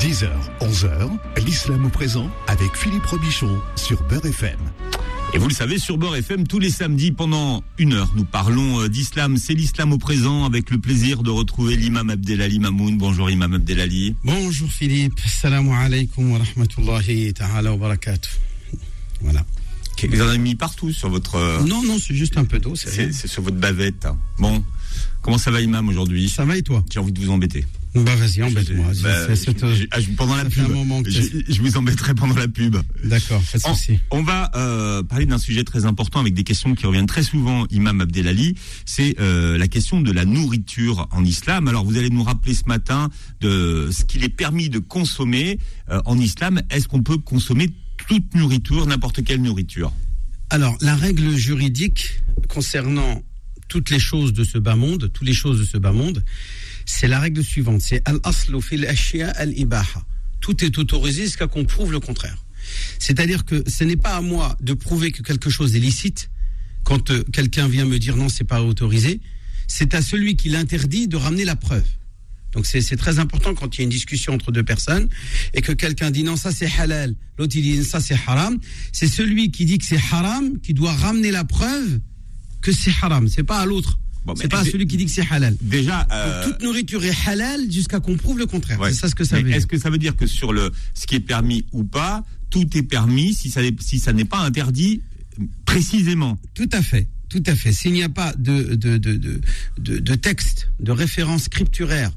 10h, 11h, l'islam au présent avec Philippe Robichon sur Beurre FM. Et vous le savez, sur Beurre FM, tous les samedis, pendant une heure, nous parlons euh, d'islam. C'est l'islam au présent, avec le plaisir de retrouver l'imam Abdelali Mamoun. Bonjour imam Abdelali. Bonjour Philippe, salam alaikum wa rahmatullahi ta'ala wa barakatuh. Voilà. Vous en avez mis partout sur votre... euh, Non, non, c'est juste un peu d'eau. c'est sur votre bavette. Bon, comment ça va imam aujourd'hui? Ça va et toi? J'ai envie de vous embêter. Bah vas-y, embête-moi. Bah, ah, pendant la pub. je vous embêterai pendant la pub. D'accord, pas de On, souci. on va euh, parler d'un sujet très important avec des questions qui reviennent très souvent, Imam Abdelali. C'est euh, la question de la nourriture en islam. Alors vous allez nous rappeler ce matin de ce qu'il est permis de consommer euh, en islam. Est-ce qu'on peut consommer toute nourriture, n'importe quelle nourriture? Alors, la règle juridique concernant toutes les choses de ce bas monde, toutes les choses de ce bas monde, c'est la règle suivante. C'est al-aslu fil al-ibaha. Tout est autorisé jusqu'à qu'on prouve le contraire. C'est-à-dire que ce n'est pas à moi de prouver que quelque chose est licite quand euh, quelqu'un vient me dire non, c'est pas autorisé. C'est à celui qui l'interdit de ramener la preuve. Donc c'est c'est très important quand il y a une discussion entre deux personnes et que quelqu'un dit non ça c'est halal, l'autre il dit ça c'est haram. C'est celui qui dit que c'est haram qui doit ramener la preuve que c'est haram. C'est pas à l'autre. Bon, c'est pas celui qui dit que c'est halal. Déjà, euh, toute nourriture est halal jusqu'à qu'on prouve le contraire. ouais. C'est ça ce que ça Mais veut dire. Est-ce que ça veut dire que sur le ce qui est permis ou pas, tout est permis si ça n'est- si ça n'est pas interdit précisément? Tout à fait, tout à fait. S'il n'y a pas de, de, de, de, de, texte, de référence scripturaire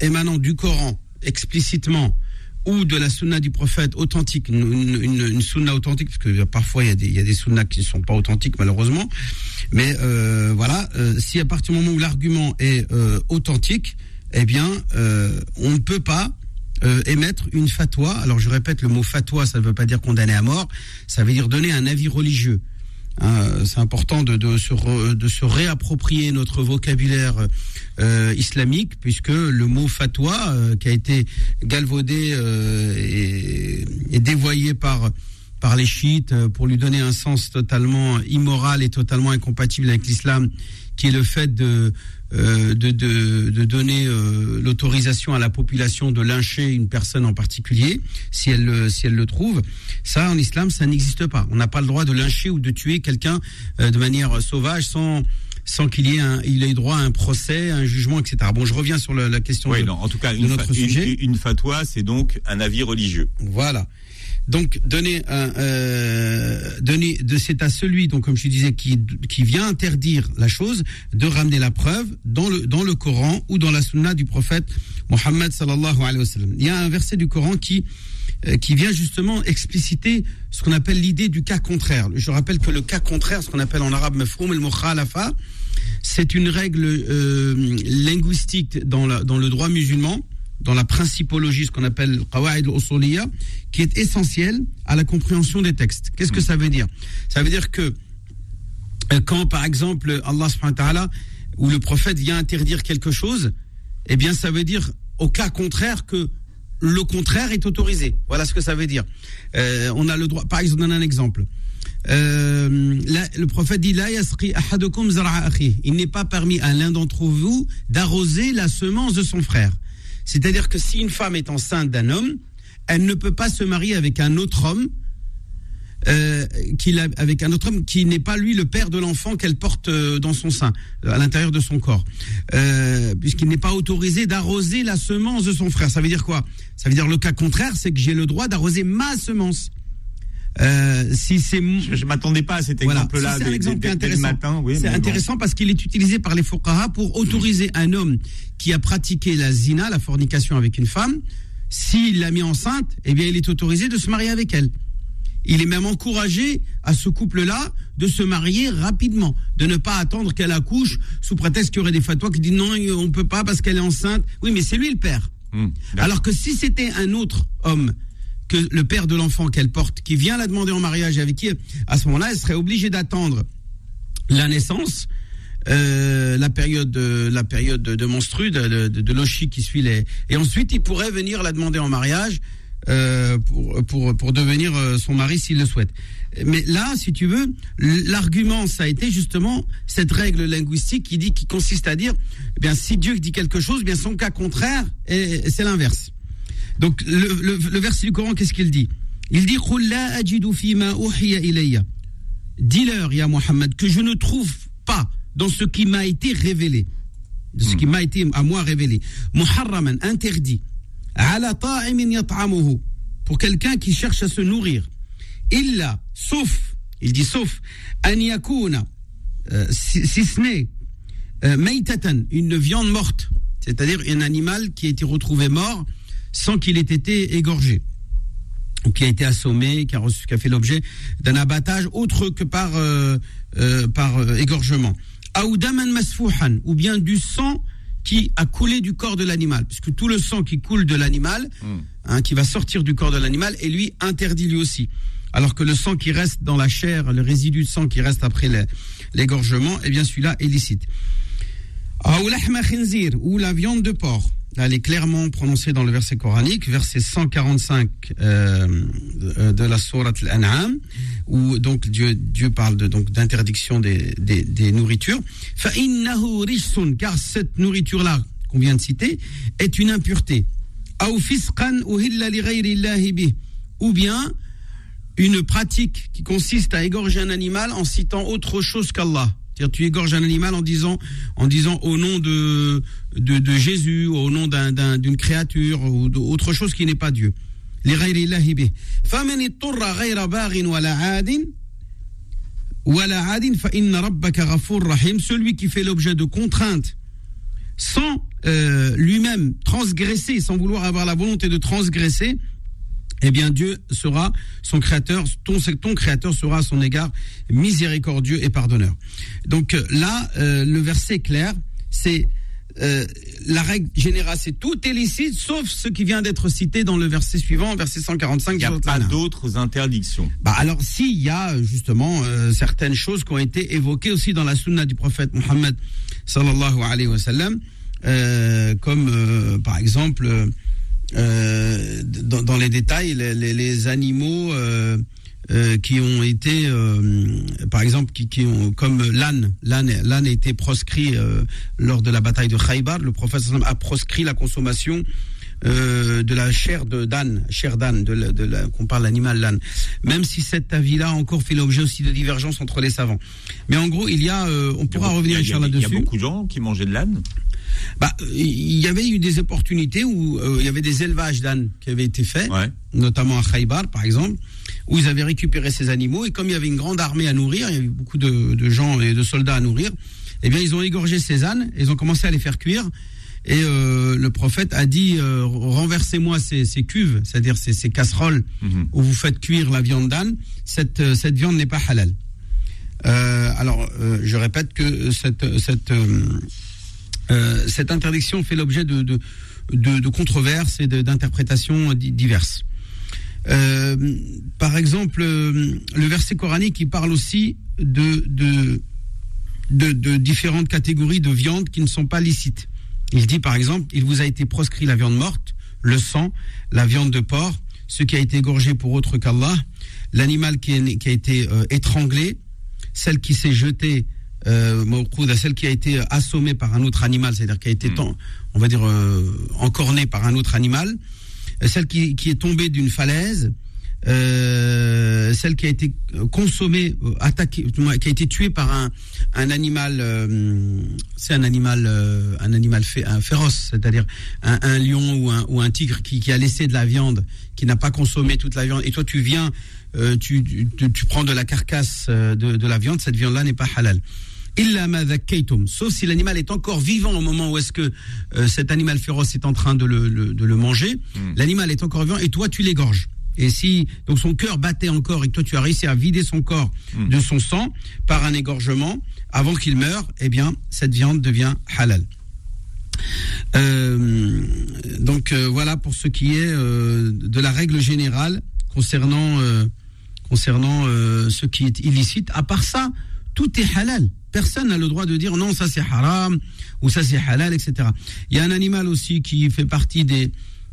émanant du Coran explicitement ou de la sunna du prophète authentique, une, sunna authentique, parce que parfois il y a des, sunnas qui ne sont pas authentiques malheureusement, mais euh, voilà, euh, si à partir du moment où l'argument est euh, authentique, eh bien, euh, on ne peut pas émettre une fatwa. Alors je répète, le mot fatwa, ça ne veut pas dire condamner à mort, ça veut dire donner un avis religieux. Hein, c'est important de, de, se re- de se réapproprier notre vocabulaire euh, islamique, puisque le mot fatwa, euh, qui a été galvaudé euh, et, et dévoyé par par les chiites euh, pour lui donner un sens totalement immoral et totalement incompatible avec l'islam, qui est le fait de de, de, de donner euh, l'autorisation à la population de lyncher une personne en particulier, si elle, le- si elle le trouve. Ça, en islam, ça n'existe pas. On n'a pas le droit de lyncher ou de tuer quelqu'un euh, de manière sauvage sans sans qu'il y ait un, il ait droit à un procès, à un jugement, etc. Bon, je reviens sur le- la question. Oui, de- non. En tout cas, de une, notre une- sujet. une fatwa, c'est donc un avis religieux. Voilà. Donc donner euh, donner de c'est à celui donc comme je disais qui qui vient interdire la chose de ramener la preuve dans le dans le Coran ou dans la sunna du prophète Mohammed sallallahu alayhi wa sallam. Il y a un verset du Coran qui euh, qui vient justement expliciter ce qu'on appelle l'idée du cas contraire. Je rappelle que le cas contraire, ce qu'on appelle en arabe mafroum el mukhalafa, c'est une règle euh, linguistique dans, la- dans le droit musulman, dans la principologie, ce qu'on appelle qawaid al-usuliyya, qui est essentielle à la compréhension des textes. Qu'est-ce que ça veut dire? Ça veut dire que euh, quand, par exemple, Allah subhanahu wa ta'ala, ou le prophète vient interdire quelque chose, eh bien, ça veut dire au cas contraire que le contraire est autorisé. Voilà ce que ça veut dire. Euh, on a le droit. Par exemple, je donne un exemple. Euh, là, le prophète dit. Il n'est pas permis à l'un d'entre vous d'arroser la semence de son frère. C'est-à-dire que si une femme est enceinte d'un homme, elle ne peut pas se marier avec un autre homme euh, avec un autre homme qui n'est pas lui le père de l'enfant qu'elle porte euh, dans son sein, euh, à l'intérieur de son corps, puisqu'il n'est pas autorisé d'arroser la semence de son frère. Ça veut dire quoi? Ça veut dire le cas contraire, c'est que j'ai le droit d'arroser ma semence. Euh, si c'est Je, je m'attendais pas à cet voilà. exemple-là c'est exemple intéressant. matin. Oui, c'est bon. intéressant parce qu'il est utilisé par les fuqaha pour autoriser un homme qui a pratiqué la zina, la fornication avec une femme, s'il l'a mis enceinte, eh bien, il est autorisé de se marier avec elle. Il est même encouragé à ce couple-là de se marier rapidement, de ne pas attendre qu'elle accouche sous prétexte qu'il y aurait des fatwas qui disent non, on peut pas parce qu'elle est enceinte. Oui, mais c'est lui le père. D'accord. Alors que si c'était un autre homme que le père de l'enfant qu'elle porte, qui vient la demander en mariage avec qui, à ce moment-là, elle serait obligée d'attendre la naissance, euh, la période, de, la période de, de de, de, de l'oshi qui suit les, et ensuite il pourrait venir la demander en mariage euh, pour, pour, pour devenir euh, son mari s'il le souhaite. Mais là, si tu veux, l'argument, ça a été justement cette règle linguistique qui dit, qui consiste à dire, eh bien, si Dieu dit quelque chose, bien, son cas contraire, c'est l'inverse. Donc le, le, verset du Coran, qu'est-ce qu'il dit? Il dit Dis-leur, ya Muhammad, que je ne trouve pas dans ce qui m'a été révélé, de ce qui hmm. m'a été à moi révélé, muharraman, interdit, ala pour quelqu'un qui cherche à se nourrir, illa, sauf, il dit sauf, an yakuna, euh, si, ce n'est euh, une viande morte, c'est-à-dire un animal qui a été retrouvé mort sans qu'il ait été égorgé, ou qui a été assommé, qui a, qui a fait l'objet d'un abattage autre que par, euh, euh, par égorgement. ou bien du sang qui a coulé du corps de l'animal, puisque tout le sang qui coule de l'animal, hmm. hein, qui va sortir du corps de l'animal, est lui interdit lui aussi. Alors que le sang qui reste dans la chair, le résidu de sang qui reste après l'égorgement, eh bien celui-là est licite. Ou la viande de porc. Elle est clairement prononcée dans le verset coranique, verset 145 euh, de la sourate Al-An'am, où donc Dieu, Dieu parle de, donc d'interdiction des, des, des nourritures. Car cette nourriture-là qu'on vient de citer est une impureté. Ou bien une pratique qui consiste à égorger un animal en citant autre chose qu'Allah. C'est-à-dire tu égorges un animal en disant, en disant au nom de, de, Jésus, au nom d'un, d'une créature ou d'autre chose qui n'est pas Dieu. Celui qui fait l'objet de contraintes sans euh, lui-même transgresser, sans vouloir avoir la volonté de transgresser, eh bien Dieu sera son créateur, ton, ton créateur sera à son égard miséricordieux et pardonneur. Donc euh, là, euh, le verset clair, c'est euh, la règle générale, c'est tout est licite, sauf ce qui vient d'être cité dans le verset suivant, verset 145. Il n'y a pas d'autres interdictions. Bah alors, si, il y a justement certaines choses qui ont été évoquées aussi dans la sunna du prophète Mohammed sallallahu alayhi wa sallam, comme par exemple euh, dans, dans, les détails, les, les, les animaux euh, euh, qui ont été, euh, par exemple, qui, qui, ont, comme l'âne, l'âne, l'âne a été proscrit euh, lors de la bataille de Khaybar. Le prophète a proscrit la consommation de la chair de d'âne, chair d'âne, de, la, de la, qu'on parle l'animal l'âne. Même si cet avis-là encore fait l'objet aussi de divergences entre les savants. Mais en gros, il y a, on pourra revenir là-dessus. Il y a beaucoup de gens qui mangeaient de l'âne bah, il y avait eu des opportunités où euh, il y avait des élevages d'ânes qui avaient été faits, notamment à Khaybar, par exemple, où ils avaient récupéré ces animaux et comme il y avait une grande armée à nourrir, il y avait beaucoup de, gens et de soldats à nourrir, eh bien, ils ont égorgé ces ânes, ils ont commencé à les faire cuire. Et euh, le prophète a dit euh, renversez-moi ces, cuves, c'est-à-dire ces, casseroles mhm. où vous faites cuire la viande d'âne. Cette, cette viande n'est pas halal. alors, je répète que cette, cette euh, cette interdiction fait l'objet de, de, de, controverses et d'interprétations diverses. Euh, par exemple, euh, le verset coranique qui parle aussi de, de, de, différentes catégories de viande qui ne sont pas licites. Il dit par exemple, il vous a été proscrit la viande morte, le sang, la viande de porc, ce qui a été égorgé pour autre qu'Allah, l'animal qui, a été étranglé, celle qui s'est jetée euh, celle qui a été assommée par un autre animal, c'est-à-dire qui a été, hmm. on va dire, euh, encornée par un autre animal, euh, celle qui, qui est tombée d'une falaise, euh, celle qui a été consommée, euh, attaquée, qui a été tuée par un, un animal, euh, c'est un animal, un animal fé, un féroce, c'est-à-dire un, un, lion ou un, ou un tigre qui, qui, a laissé de la viande, qui n'a pas consommé toute la viande, et toi tu viens, tu, tu, tu, prends de la carcasse de, de la viande, cette viande-là n'est pas halal sauf si l'animal est encore vivant au moment où est-ce que euh, cet animal féroce est en train de le, de le manger. Hmm. L'animal est encore vivant et toi tu l'égorges. Et si donc son cœur battait encore et que toi tu as réussi à vider son corps hmm. de son sang par un égorgement avant qu'il meure, eh bien cette viande devient halal. Euh, donc euh, voilà pour ce qui est de la règle générale concernant concernant ce qui est illicite. À part ça, tout est halal. Personne n'a le droit de dire non, ça c'est haram ou ça c'est halal, etc. Il y a un animal aussi qui fait partie des,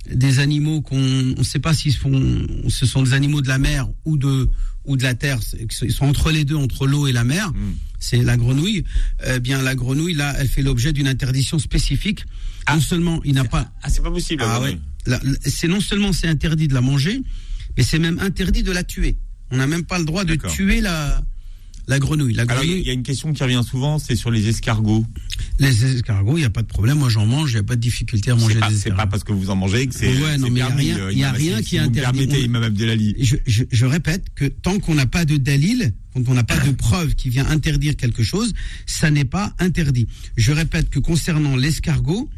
des animaux qu'on ne sait pas font, ce sont des animaux de la mer ou de ou de la terre, ils sont entre les deux, entre l'eau et la mer. Hmm. C'est la grenouille. Eh bien, la grenouille là, elle fait l'objet d'une interdiction spécifique. non ah. seulement il n'a pas. Ah, c'est pas possible. Ah ouais. c'est non seulement c'est interdit de la manger, mais c'est même interdit de la tuer. On n'a même pas le droit de tuer la, la grenouille. La grenouille. il y a une question qui revient souvent, c'est sur les escargots. Les escargots, il n'y a pas de problème. Moi, j'en mange, il n'y a pas de difficulté à manger des escargots. C'est pas parce que vous en mangez que c'est. Ouais, non, mais il n'y a rien, qui est interdit. Imam Abdelali. Je, je, je, répète que tant qu'on n'a pas de dalil, quand on n'a pas de preuve qui vient interdire quelque chose, ça n'est pas interdit. Je répète que concernant l'escargot,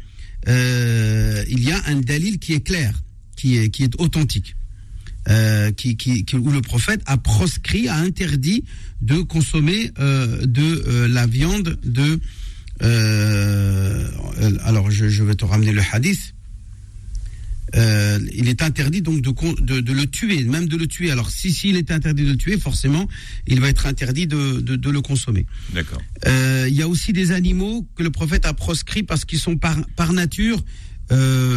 euh, il y a un dalil qui est clair, qui est, qui est authentique. Euh, qui, qui, où le prophète a proscrit, a interdit de consommer euh, de euh, la viande de. Alors, je, je, vais te ramener le hadith. il est interdit donc de, de, de, le tuer, même de le tuer. Alors, si s'il est interdit de le tuer, forcément, il va être interdit de, de, de le consommer. D'accord. il y a aussi des animaux que le prophète a proscrit parce qu'ils sont par, par nature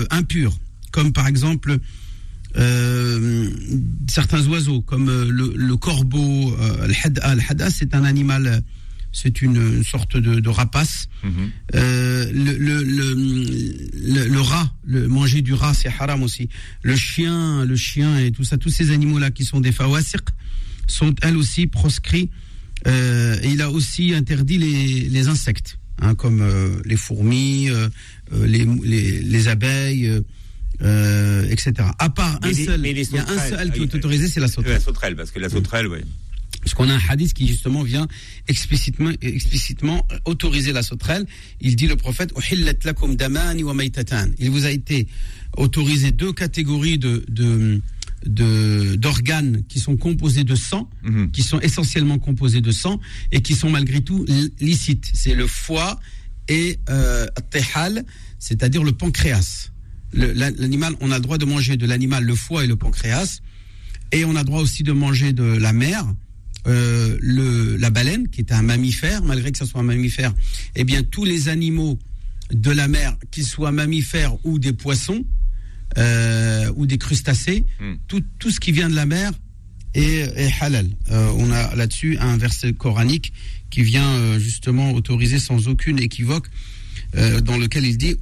impurs, comme par exemple euh, certains oiseaux, comme euh, le, corbeau, euh, le hada. c'est un animal, c'est une, sorte de, rapace. Mhm. le, le, rat, le manger du rat, c'est haram aussi. Le chien, le chien et tout ça, tous ces animaux-là qui sont des fawasiq sont elles aussi proscrits. et il a aussi interdit les, insectes, hein, comme les fourmis, les, les, abeilles euh, etc. À part un seul, il y a un seul qui est autorisé, c'est la sauterelle. La sauterelle, parce que la sauterelle, oui. Parce qu'on a un hadith qui justement vient explicitement, explicitement autoriser la sauterelle. Il dit le prophète Il vous a été autorisé deux catégories de, de d'organes qui sont composés de sang, mhm. qui sont essentiellement composés de sang et qui sont malgré tout licites. C'est le foie et euh, c'est-à-dire le pancréas l'animal, on a le droit de manger de l'animal le foie et le pancréas, et on a le droit aussi de manger de la mer, euh, le, la baleine, qui est un mammifère, malgré que ce soit un mammifère, eh bien tous les animaux de la mer, qu'ils soient mammifères ou des poissons, euh, ou des crustacés, hmm. tout, tout ce qui vient de la mer est, est halal. Euh, on a là-dessus un verset coranique qui vient justement autoriser sans aucune équivoque euh, dans lequel il dit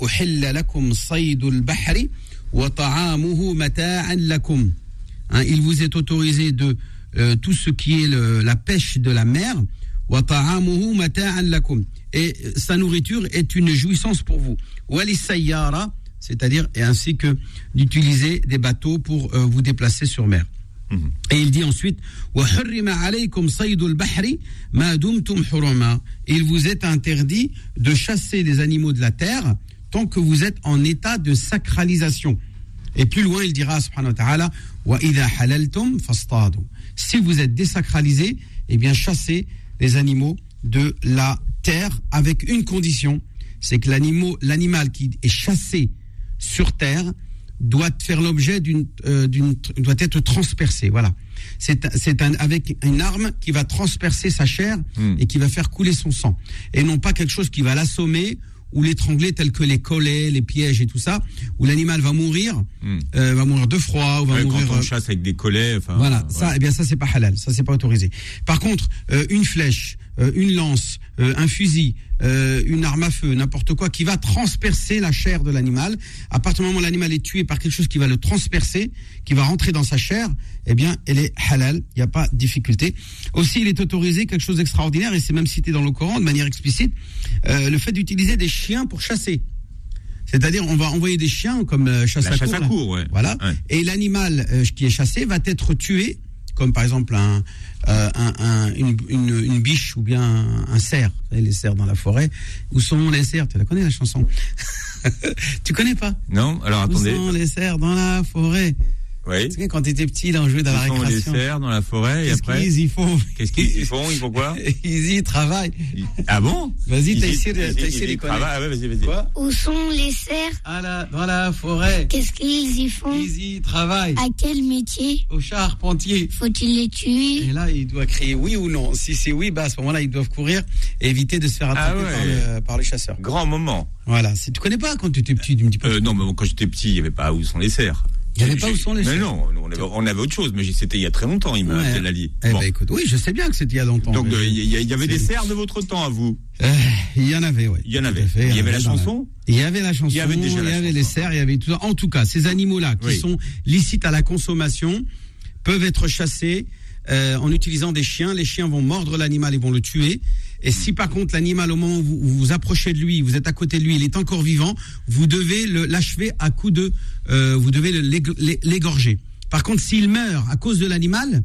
hein, Il vous est autorisé de euh, tout ce qui est la pêche de la mer. Et sa nourriture est une jouissance pour vous. C'est-à-dire, et ainsi que d'utiliser des bateaux pour euh, vous déplacer sur mer. Et il dit ensuite Il vous est interdit de chasser les animaux de la terre tant que vous êtes en état de sacralisation. Et plus loin, il dira subhanahu wa ta'ala Si vous êtes désacralisé, eh bien chassez les animaux de la terre avec une condition, c'est que l'animal qui est chassé sur terre doit faire l'objet d'une, euh, d'une, doit être transpercé. Voilà. C'est, c'est un, avec une arme qui va transpercer sa chair hmm. et qui va faire couler son sang. Et non pas quelque chose qui va l'assommer ou l'étrangler tel que les collets, les pièges et tout ça, où l'animal va mourir, hmm. euh, va mourir de froid ou va mourir. Quand on euh, chasse avec des collets, enfin. Voilà, ça, eh bien ça c'est pas halal, ça c'est pas autorisé. Par contre, une flèche, une lance, un fusil, euh, une arme à feu, n'importe quoi, qui va transpercer la chair de l'animal. À partir du moment où l'animal est tué par quelque chose qui va le transpercer, qui va rentrer dans sa chair, eh bien, elle est halal. Il n'y a pas de difficulté. Aussi, il est autorisé quelque chose d'extraordinaire, et c'est même cité dans le Coran de manière explicite, euh, le fait d'utiliser des chiens pour chasser. C'est-à-dire, on va envoyer des chiens comme euh, chasse, à, cour, Voilà. Et l'animal qui est chassé va être tué comme par exemple un, euh, un, une, une, biche ou bien un, cerf, les cerfs dans la forêt. Où sont les cerfs? Tu la connais la chanson? Tu connais pas? Non, alors attendez. Où sont les cerfs dans la forêt? Oui. Tu sais, quand tu étais petit, là, on jouait dans la récréation. les cerfs dans la forêt et après. Qu'est-ce qu'ils y font? Qu'est-ce qu'ils font? Ils font quoi? Ils y travaillent. Ah bon? Vas-y, t'as essayé de connaître. Ah ouais, vas-y, vas-y. Où sont les cerfs? Ah, là, Dans la forêt. Qu'est-ce qu'ils y font? Ils y travaillent. À quel métier? Au charpentier. Faut-il les tuer? Et là, il doit crier oui ou non. Si c'est oui, bah à ce moment-là, ils doivent courir et éviter de se faire attraper ah par, le, par, les chasseurs. Grand moment. Voilà. Tu connais pas quand tu étais petit, du petit peu. Euh, non, mais quand j'étais petit, il n'y avait pas où sont les cerfs. Il n'y avait pas où sont les Mais non, on avait, on avait autre chose, mais c'était il y a très longtemps, Imam Ouais. Abdelali. Eh ben, écoute, oui, je sais bien que c'était il y a longtemps. Donc euh, il y, il avait des cerfs de votre temps à vous. Euh, il y en avait, oui. Il y en avait. fait, Il y avait la chanson Il y avait la chanson, Il y avait déjà il y avait les cerfs, il y avait tout ça. En tout cas, ces animaux-là qui Oui. sont licites à la consommation peuvent être chassés euh, en utilisant des chiens. Les chiens vont mordre l'animal et vont le tuer. Et si par contre l'animal, au moment où vous, vous approchez de lui, vous êtes à côté de lui, il est encore vivant, vous devez l'achever à coup de, euh, vous devez l'égorger. Par contre, s'il meurt à cause de l'animal,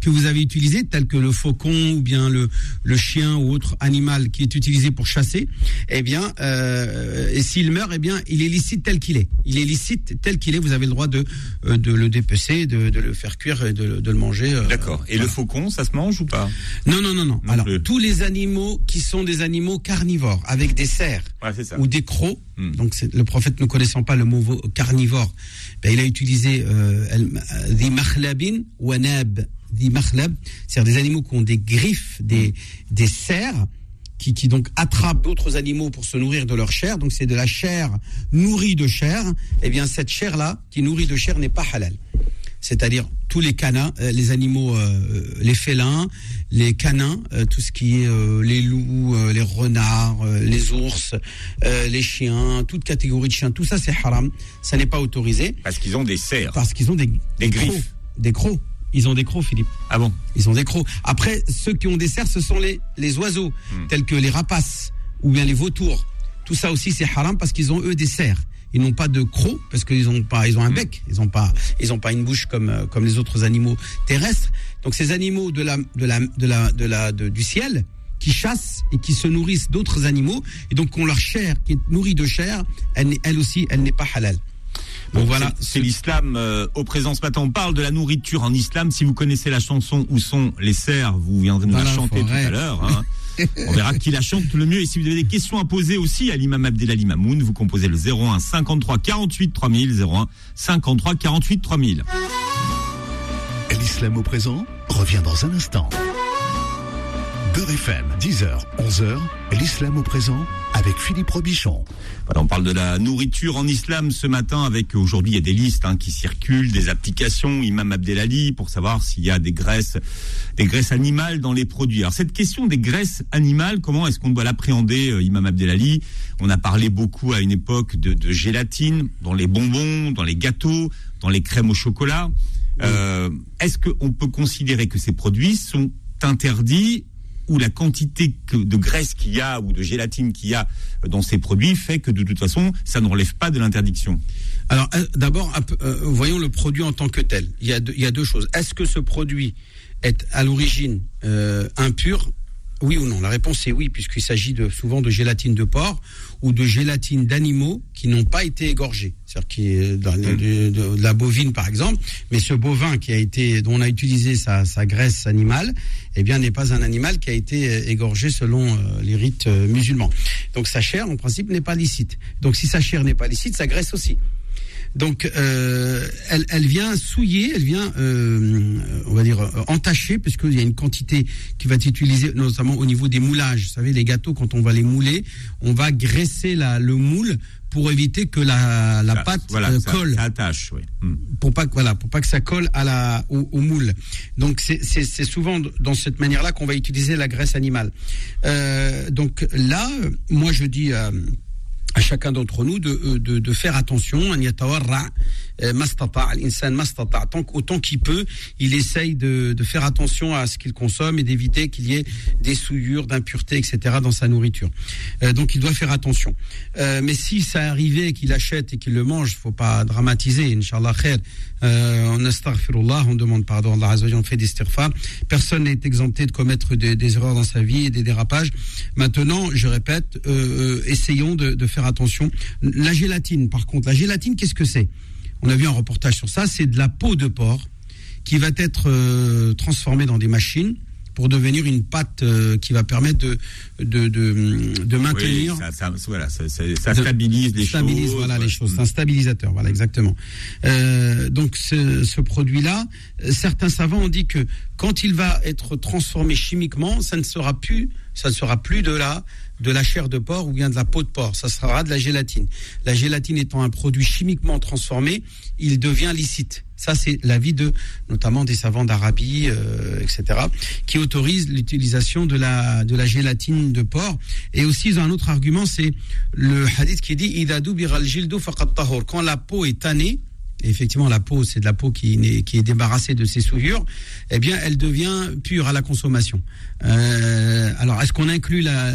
que vous avez utilisé, tel que le faucon ou bien le, le chien ou autre animal qui est utilisé pour chasser, eh bien, euh, et s'il meurt, eh bien, il est licite tel qu'il est. Il est licite tel qu'il est. Vous avez le droit de, euh, de le dépecer, de, de le faire cuire et de, de le manger. euh, D'accord. Et le faucon, ça se mange ou pas? Non, non, non, non. Non Alors, plus. tous les animaux qui sont des animaux carnivores, avec des cerfs Ouais, ça. ou des crocs. Hmm. Donc le prophète ne connaissant pas le mot vo- carnivore, ben, il a utilisé euh, des ou anab, c'est-à-dire des animaux qui ont des griffes, des des cerfs qui, qui donc attrapent d'autres animaux pour se nourrir de leur chair. Donc c'est de la chair nourrie de chair. Eh bien cette chair là qui nourrit de chair n'est pas halal. C'est-à-dire tous les canins, euh, les animaux, euh, les félins, les canins, euh, tout ce qui est euh, les loups, euh, les renards, euh, les ours, euh, les chiens, toute catégorie de chiens, tout ça c'est haram, ça n'est pas autorisé Parce qu'ils ont des cerfs. parce qu'ils ont des, Des griffes. crocs, des crocs. Ils ont des crocs, Philippe. Ah bon Ils ont des crocs. Après, ceux qui ont des cerfs, ce sont les, les oiseaux, Hmm. tels que les rapaces ou bien les vautours. Tout ça aussi, c'est haram parce qu'ils ont eux des cerfs. Ils n'ont pas de crocs parce qu'ils ont pas, ils ont Hmm. un bec. Ils ont pas, ils ont pas une bouche comme euh, comme les autres animaux terrestres. Donc ces animaux de la de la de la de la de- du ciel qui chassent et qui se nourrissent d'autres animaux et donc ont leur chair qui est nourrie de chair, elle, elle aussi, elle n'est pas halal. Donc Bon, voilà. c'est- l'islam euh, au présent ce matin. On parle de la nourriture en islam. Si vous connaissez la chanson Où sont les cerfs, vous viendrez nous la chanter tout à l'heure. hein. On verra qui la chante le mieux. Et si vous avez des questions à poser aussi à l'imam Abdelali Mamoun, vous composez le 01 53 48 3000 01 53 48 3000. L'islam au présent revient dans un instant. Beurre FM, 10h, 11h, l'islam au présent avec Philippe Robichon. Voilà, on parle de la nourriture en islam ce matin avec aujourd'hui il y a des listes hein, qui circulent, des applications, Imam Abdelali pour savoir s'il y a des graisses, des graisses animales dans les produits. Alors cette question des graisses animales, comment est-ce qu'on doit l'appréhender, euh, Imam Abdelali? On a parlé beaucoup à une époque de, de gélatine dans les bonbons, dans les gâteaux, dans les crèmes au chocolat. Euh, est-ce qu'on peut considérer que ces produits sont interdits ou la quantité de graisse qu'il y a ou de gélatine qu'il y a dans ces produits fait que de toute façon, ça ne relève pas de l'interdiction. Alors, euh, d'abord, euh, voyons le produit en tant que tel. Il y a deux, choses. Est-ce que ce produit est à l'origine euh, impur? Oui ou non? La réponse est oui, puisqu'il s'agit souvent de gélatine de porc ou de gélatine d'animaux qui n'ont pas été égorgés. C'est-à-dire qui est dans le- de, de- de la bovine, par exemple. Mais ce bovin qui a été, dont on a utilisé sa, sa graisse animale, eh bien, n'est pas un animal qui a été euh, égorgé selon euh, les rites euh, musulmans. Donc sa chair, en principe, n'est pas licite. Donc si sa chair n'est pas licite, sa graisse aussi. Donc, euh, elle, elle vient souiller, elle vient, euh, on va dire, euh, entacher, puisqu'il y a une quantité qui va être utilisée, notamment au niveau des moulages. Vous savez, les gâteaux, quand on va les mouler, on va graisser la, le moule pour éviter que la, la Ça- pâte voilà, euh, ça, colle ça attache. Oui. Hmm. pour pas que voilà pour pas que ça colle à la au, au moule. Donc c'est souvent dans cette manière-là qu'on va utiliser la graisse animale. Euh, donc là, moi je dis euh, à chacun d'entre nous de, euh, de, de faire attention. Euh, al-insan mastata. Tant Autant qu'il peut, il essaye de, faire attention à ce qu'il consomme et d'éviter qu'il y ait des souillures, d'impuretés, etc. dans sa nourriture. Euh, donc il doit faire attention. Euh, mais si ça arrivait qu'il achète et qu'il le mange, faut pas dramatiser. Inch'Allah khair. Euh, on on demande pardon Allah on fait des istighfar. Personne n'est exempté de commettre des, erreurs dans sa vie et des dérapages. Maintenant, je répète, essayons de, de faire attention. La gélatine, par contre, la gélatine, qu'est-ce que c'est? On a vu un reportage sur ça. C'est de la peau de porc qui va être euh, transformée dans des machines pour devenir une pâte euh, qui va permettre de de, de, de maintenir Oui, ça, ça- voilà, ça, ça- stabilise les stabilise, choses. voilà les choses. C'est un stabilisateur, voilà exactement. Euh, donc ce, ce produit-là, euh, certains savants ont dit que Quand il va être transformé chimiquement, ça ne sera plus, ça ne sera plus de la, de la chair de porc ou bien de la peau de porc. Ça sera de la gélatine. La gélatine étant un produit chimiquement transformé, il devient licite. Ça, c'est l'avis de, notamment des savants d'Arabie, euh, etc., qui autorisent l'utilisation de la, de la gélatine de porc. Et aussi, ils ont un autre argument, c'est le hadith qui dit. Quand la peau est tannée, effectivement, la peau, c'est de la peau qui, est débarrassée de ses souillures, eh bien, elle devient pure à la consommation. Euh, alors, est-ce qu'on inclut la,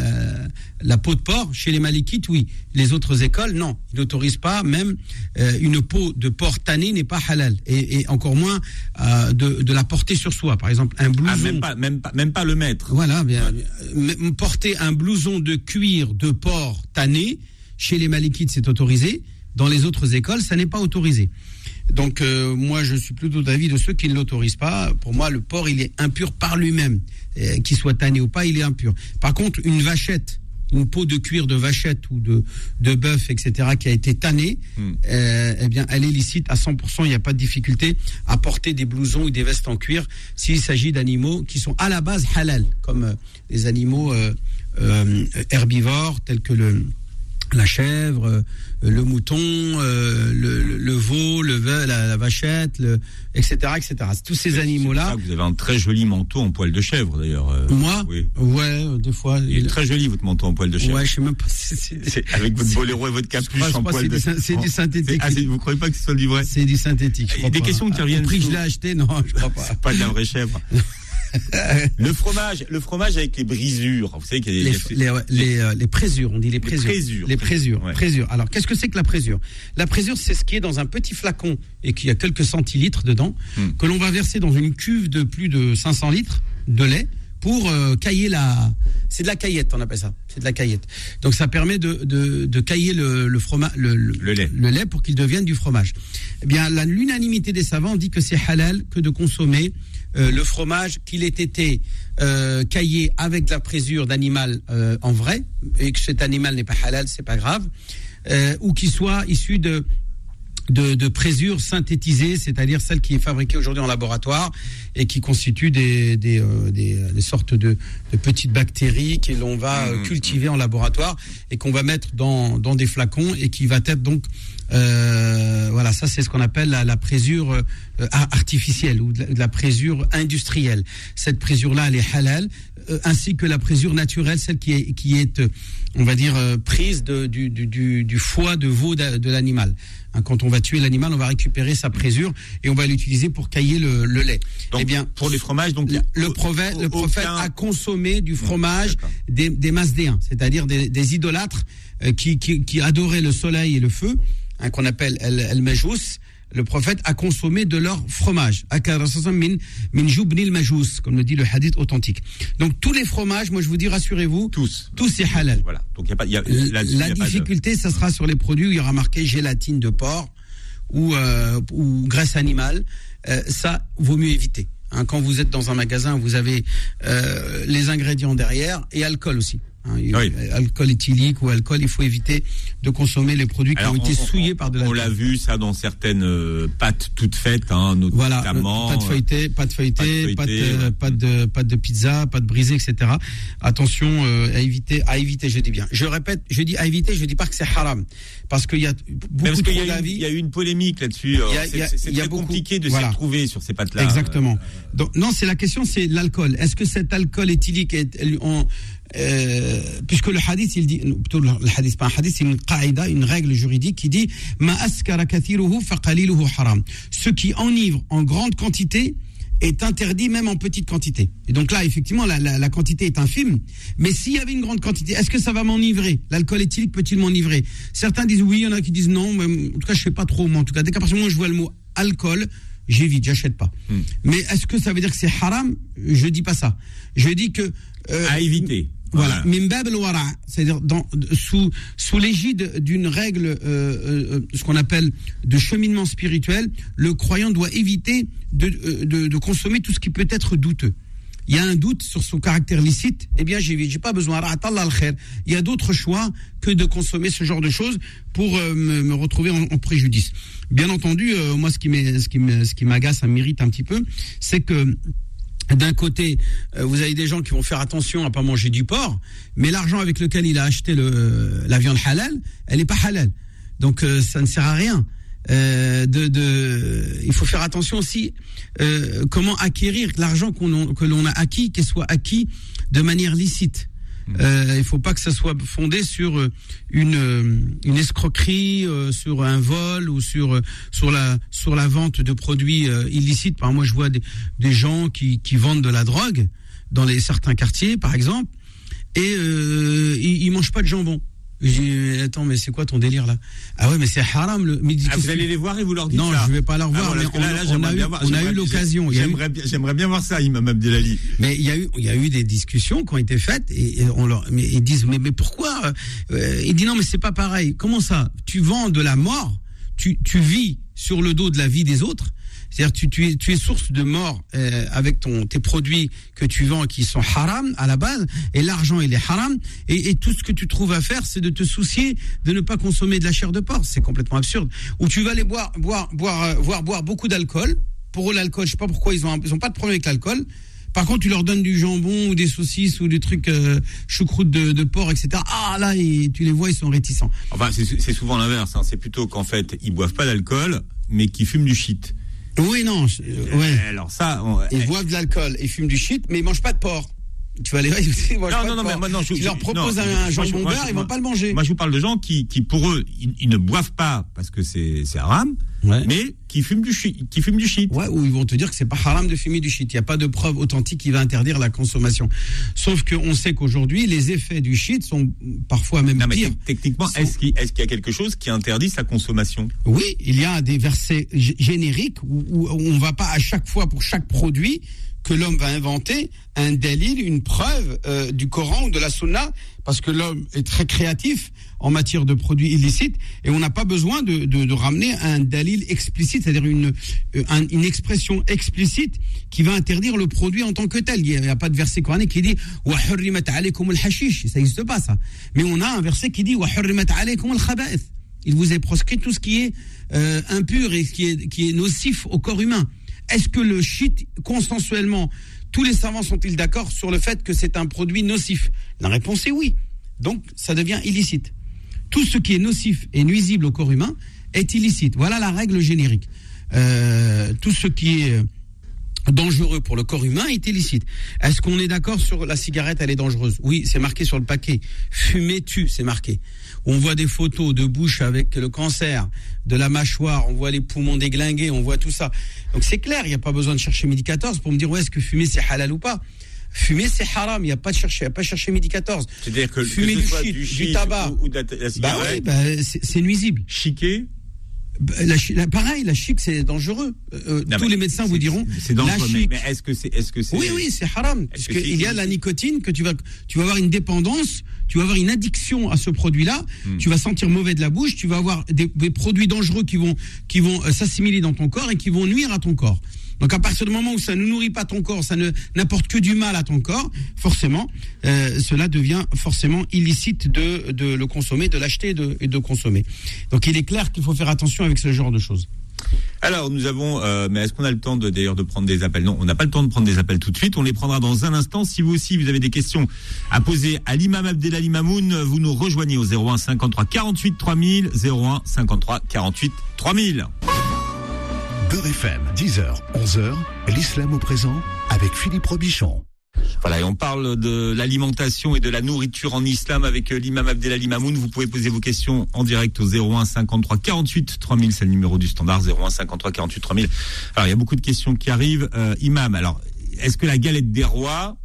la peau de porc chez les malikites Oui. Les autres écoles, non. Ils n'autorisent pas, même euh, une peau de porc tannée n'est pas halal. Et, et encore moins euh, de, de la porter sur soi. Par exemple, un blouson. Ah, même pas, même pas, même pas le maître. Voilà, bien. Porter un blouson de cuir de porc tanné, chez les malikites, c'est autorisé. Dans les autres écoles, ça n'est pas autorisé. Donc, euh, moi, je suis plutôt d'avis de ceux qui ne l'autorisent pas. Pour moi, le porc, il est impur par lui-même. Euh, Qu'il soit tanné ou pas, il est impur. Par contre, une vachette, une peau de cuir de vachette ou de, de bœuf, etc., qui a été tannée, Hmm. euh, eh bien, elle est licite à 100%. Il n'y a pas de difficulté à porter des blousons ou des vestes en cuir s'il s'agit d'animaux qui sont à la base halal, comme euh, les animaux euh, euh, herbivores tels que le la chèvre, euh, le mouton, euh, le, le- le veau, le ve- la, la vachette, le, etc., etc. Tous ces animaux-là. C'est Vous avez un très joli manteau en poil de chèvre, d'ailleurs. euh, Moi, Oui. ouais, des fois. Il est il- très joli, votre manteau en poil de chèvre. ouais, je sais même pas c'est. C'est avec votre c'est- boléro et votre capuche crois- en poil c'est de c'est du synthétique. Ah, c'est- vous croyez pas que ce soit du vrai C'est du synthétique. je crois des pas. questions qui reviennent prix que je l'ai acheté, non, je crois pas. Pas de la vraie chèvre. le fromage, le fromage avec les brisures. Vous savez qu'il y a Les, des- les, les, euh, les présures, on dit les présures. présures. Les présures. Ouais. présures. Alors, qu'est-ce que c'est que la présure? La présure, c'est ce qui est dans un petit flacon et qui a quelques centilitres dedans, Hmm. que l'on va verser dans une cuve de plus de 500 litres de lait pour euh, cailler la. C'est de la caillette, on appelle ça. C'est de la caillette. Donc, ça permet de, de, de cailler le, le fromage, le, Le lait. le lait pour qu'il devienne du fromage. Eh bien, l'unanimité des savants dit que c'est halal que de consommer euh, le fromage qu'il ait été euh, caillé avec de la présure d'animal euh, en vrai et que cet animal n'est pas halal, c'est pas grave, ou qu'il soit issu de de, de présure synthétisée, c'est-à-dire celle qui est fabriquée aujourd'hui en laboratoire et qui constitue des, des, euh, des, des sortes de, de petites bactéries que l'on va euh, Mmh, cultiver en laboratoire et qu'on va mettre dans, dans des flacons et qui va être donc euh, voilà ça c'est ce qu'on appelle la, la présure euh, ar- artificielle ou de la, de la présure industrielle. Cette présure là elle est halal euh, ainsi que la présure naturelle celle qui est qui est euh, on va dire euh, prise de, du, du, du, foie de veau de, de l'animal. Hein, quand on va tuer l'animal, on va récupérer sa présure et on va l'utiliser pour cailler le, le lait. Donc, eh bien, pour les fromages, donc le, le prophète, le prophète a consommé du fromage des, des masdéens, c'est-à-dire des, des idolâtres euh, qui, qui, qui adoraient le soleil et le feu, hein, qu'on appelle el, el majous. Le prophète a consommé de leur fromage. Min min jubnil majous, comme le dit le hadith authentique. Donc tous les fromages, moi je vous dis, rassurez-vous, tous. tous c'est halal. Voilà. Donc il y a pas, y a, La, là-dessus, il y a pas de- difficulté, ça sera sur les produits où il y aura marqué gélatine de porc ou, euh, ou graisse animale. Euh, ça, vaut mieux éviter. Hein, quand vous êtes dans un magasin, vous avez euh, les ingrédients derrière et alcool aussi. Hein, Oui. Alcool éthylique ou alcool, il faut éviter de consommer les produits qui ont été on- on- souillés par de On l'alcool. l'a vu ça dans certaines euh, pâtes toutes faites, hein, Voilà, notamment. pas de feuilleté, pas de feuilleté, pas pas de de, pas de, de pizza, pas de brisé, etc. Attention euh, à éviter, à éviter, je dis bien. Je répète, je dis à éviter, je dis pas que c'est haram, parce qu'il y a beaucoup parce qu'il y, trop a eu- d'avis. il y a eu une polémique là-dessus. C'est très beaucoup- compliqué de voilà. s'y retrouver sur ces pâtes-là. Exactement. Donc non, c'est la question, c'est l'alcool. Est-ce que cet alcool éthylique est, on, euh, puisque le hadith, il dit, plutôt le hadith, pas un hadith, c'est une qaïda, une règle juridique qui dit ma haram. Ce qui enivre en grande quantité est interdit même en petite quantité. Et donc là, effectivement, la, la, la quantité est infime. Mais s'il y avait une grande quantité, est-ce que ça va m'enivrer? L'alcool éthylique peut-il m'enivrer? Certains disent oui, il y en a qui disent non. Mais en tout cas, je sais pas trop. Moi, en tout cas, dès qu'à partir du moment où je vois le mot alcool, j'évite, j'achète pas. Hmm. Mais est-ce que ça veut dire que c'est haram? Je dis pas ça. Je dis que euh, À éviter. voilà, Voilà. min bab al-wara', c'est-à-dire dans, sous sous l'égide d'une règle, euh, euh, ce qu'on appelle de cheminement spirituel, le croyant doit éviter de, de, de consommer tout ce qui peut être douteux. Il y a un doute sur son caractère licite, eh bien j'évite. J'ai pas besoin. Il y a d'autres choix que de consommer ce genre de choses pour euh, me, me retrouver en, en préjudice. Bien entendu, moi ce qui m'est- ce qui me- ce qui m'agace, ça m'irrite un petit peu, c'est que d'un côté, euh, vous avez des gens qui vont faire attention à pas manger du porc, mais l'argent avec lequel il a acheté le, la viande halal, elle n'est pas halal. Donc euh, ça ne sert à rien. Euh, il faut faire attention aussi euh, comment acquérir l'argent que l'on a acquis, qu'il soit acquis de manière licite. Euh, il faut pas que ça soit fondé sur euh, une, euh, une escroquerie, sur un vol ou sur sur la sur la vente de produits illicites. Par moi, je vois des, gens qui, qui vendent de la drogue dans les certains quartiers, par exemple, et ils, ils mangent pas de jambon. J'ai attends, mais c'est quoi ton délire là? Ah ouais, mais c'est haram le. Mais Ah, vous allez les voir et vous leur dites non, ça je vais pas leur Ah, voir. voilà, mais parce que là, là, on, a eu, bien voir- on a j'aimerais- eu l'occasion. Eu- J'aimerais bien, voir ça, Imam Abdelali. mais il y a eu, il y a eu des discussions qui ont été faites et, et on leur, mais ils disent mais mais pourquoi euh, Il dit non mais c'est pas pareil. Comment ça? Tu vends de la mort, tu tu vis sur le dos de la vie des autres. C'est-à-dire tu, tu es source de mort euh, avec ton tes produits que tu vends qui sont haram à la base et l'argent il est haram et, tout ce que tu trouves à faire c'est de te soucier de ne pas consommer de la chair de porc c'est complètement absurde ou tu vas aller boire boire boire euh, voir boire beaucoup d'alcool pour eux l'alcool je sais pas pourquoi ils ont ils ont pas de problème avec l'alcool par contre, tu leur donnes du jambon ou des saucisses ou des trucs euh, choucroute de, porc, etc. Ah là, tu les vois, ils sont réticents. Enfin, c'est souvent l'inverse. hein. C'est plutôt qu'en fait, ils boivent pas d'alcool, mais qu'ils fument du shit. Oui, non, je- ouais. Alors ça, on- Ils eh, boivent de l'alcool, ils fument du shit, mais ils mangent pas de porc. Tu vas les voir, mangent Non, non, non, mais moi, non, je- tu je- leur proposes non, un moi, jambon moi, beurre, ils vont moi- pas le manger. Moi, je vous parle de gens qui, qui pour eux, ils, ils ne boivent pas parce que c'est haram, Ouais. mais qui fument du shit. Qui fument du shit. Ouais, ou ils vont te dire que c'est pas haram de fumer du shit. Il n'y a pas de preuve authentique qui va interdire la consommation. Sauf qu'on sait qu'aujourd'hui, les effets du shit sont parfois même Non, mais pires. te- techniquement, sont- est-ce qu'il y a quelque chose qui interdit sa consommation? Oui, il y a des versets génériques où, où on va pas à chaque fois pour chaque produit que l'homme va inventer un dalil, une preuve euh, du Coran ou de la Sunna, parce que l'homme est très créatif en matière de produits illicites et on n'a pas besoin de, ramener un dalil explicite, c'est-à-dire une, euh, un- une expression explicite qui va interdire le produit en tant que tel. Il n'y a, pas de verset coranique qui dit Wa hurrimat alaykum al-hashish. Ça n'existe pas ça. Mais on a un verset qui dit Wa hurrimat alaykum al-khaba'ith. Il vous est proscrit tout ce qui est euh, impur et qui est nocif au corps humain. Est-ce que le shit, consensuellement, tous les savants sont-ils d'accord sur le fait que c'est un produit nocif? La réponse est oui. Donc, ça devient illicite. Tout ce qui est nocif et nuisible au corps humain est illicite. Voilà la règle générique. Euh, tout ce qui est dangereux pour le corps humain est illicite. Est-ce qu'on est d'accord sur la cigarette, elle est dangereuse? Oui, c'est marqué sur le paquet. Fumer tue, c'est marqué. On voit des photos de bouche avec le cancer, de la mâchoire, on voit les poumons déglingués, on voit tout ça. Donc c'est clair, il n'y a pas besoin de chercher midi 14 pour me dire ouais, est-ce que fumer c'est halal ou pas? Fumer c'est haram, il n'y a pas de chercher, il a pas chercher midi 14. C'est-à-dire que, Fumer du soit shit, du, du shit tabac. ou, ou de la, la Bah oui, bah, c'est nuisible. chiquer, La, pareil, la chic c'est dangereux. Euh, Non, tous les médecins vous diront C'est dangereux, la mais, est-ce que c'est est-ce que c'est Oui, oui, c'est haram. Parce qu'il y a la nicotine que tu vas, tu vas avoir une dépendance, tu vas avoir une addiction à ce produit-là, Hmm. tu vas sentir mauvais de la bouche, tu vas avoir des, des produits dangereux qui vont, qui vont euh, s'assimiler dans ton corps et qui vont nuire à ton corps. Donc à partir du moment où ça ne nourrit pas ton corps, ça ne n'apporte que du mal à ton corps, forcément, euh, cela devient forcément illicite de, de le consommer, de l'acheter et de, et de consommer. Donc il est clair qu'il faut faire attention avec ce genre de choses. Alors nous avons, euh, mais est-ce qu'on a le temps de d'ailleurs de prendre des appels? Non, on n'a pas le temps de prendre des appels tout de suite. On les prendra dans un instant. Si vous aussi vous avez des questions à poser à l'imam Abdelali Mamoun, vous nous rejoignez au 01 53 48 3000, 01 53 48 3000. Beurre FM, 10h, 11h, l'islam au présent avec Philippe Robichon. Voilà, et on parle de l'alimentation et de la nourriture en islam avec euh, l'imam Abdelali Mamoun. Vous pouvez poser vos questions en direct au 01 53 48 3000, c'est le numéro du standard 01 53 48 3000. Alors il y a beaucoup de questions qui arrivent. Euh, imam, alors est-ce que la galette des rois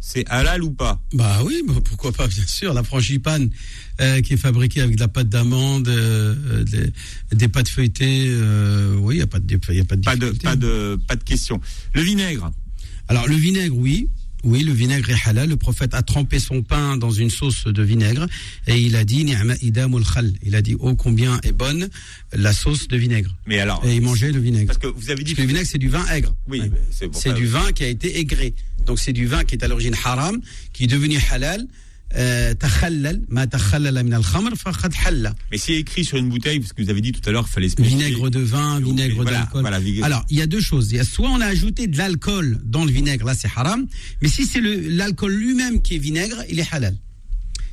c'est halal ou pas? Bah oui, bah pourquoi pas, bien sûr. La frangipane euh, qui est fabriquée avec de la pâte d'amande, euh, euh, des, des pâtes feuilletées, euh, oui, il n'y a pas de, y a pas de Pas de pas de pas de question. Le vinaigre, Alors le vinaigre, oui. Oui, le vinaigre est halal. Le prophète a trempé son pain dans une sauce de vinaigre et il a dit. Il a dit oh combien est bonne la sauce de vinaigre. mais alors Et il mangeait le vinaigre. parce que vous avez dit Parce que le vinaigre c'est du vin aigre. oui, c'est C'est du vin qui a été aigré. Donc c'est du vin qui est à l'origine haram, qui est devenu halal. Euh, mais c'est écrit sur une bouteille, parce que vous avez dit tout à l'heure, fallait se Vinaigre de vin, vinaigre voilà, d'alcool. Alors, il y a deux choses. Il y a soit on a ajouté de l'alcool dans le vinaigre, là c'est haram, mais si c'est l'alcool lui-même qui est vinaigre, il est halal.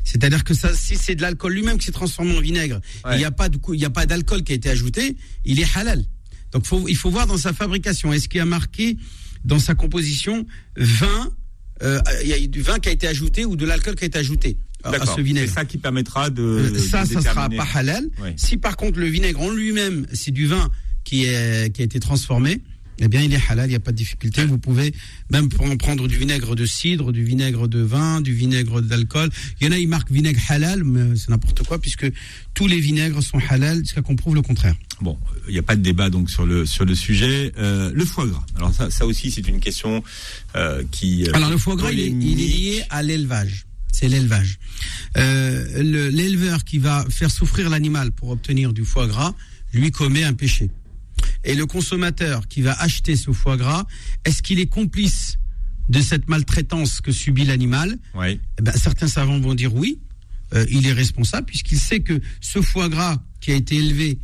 C'est-à-dire que ça, si c'est de l'alcool lui-même qui s'est transformé en vinaigre, il n'y a pas d'alcool qui a été ajouté, il est halal. Donc il faut voir dans sa fabrication. Est-ce qu'il y a marqué dans sa composition vin, euh, il y a du vin qui a été ajouté ou de l'alcool qui a été ajouté à- ce C'est vinaigre. ça qui permettra de. Euh, de ça, ça sera pas halal. Si par contre le vinaigre en lui-même, c'est du vin qui, est, qui a été transformé, eh bien il est halal, il n'y a pas de difficulté. Vous pouvez même pre- prendre du vinaigre de cidre, du vinaigre de vin, du vinaigre d'alcool. Il y en a, ils marquent vinaigre halal, mais c'est n'importe quoi puisque tous les vinaigres sont halal jusqu'à qu'on prouve le contraire. Bon, il n'y a pas de débat donc sur le sur le sujet. Euh, le foie gras. Alors ça, ça aussi, c'est une question euh, qui. euh, Alors le foie gras, il est, il est polémique. lié à l'élevage. C'est l'élevage. Euh, le- L'éleveur qui va faire souffrir l'animal pour obtenir du foie gras, lui commet un péché. Et le consommateur qui va acheter ce foie gras, est-ce qu'il est complice de cette maltraitance que subit l'animal Ouais. Eh ben, Certains savants vont dire oui, euh, il est responsable puisqu'il sait que ce foie gras qui a été élevé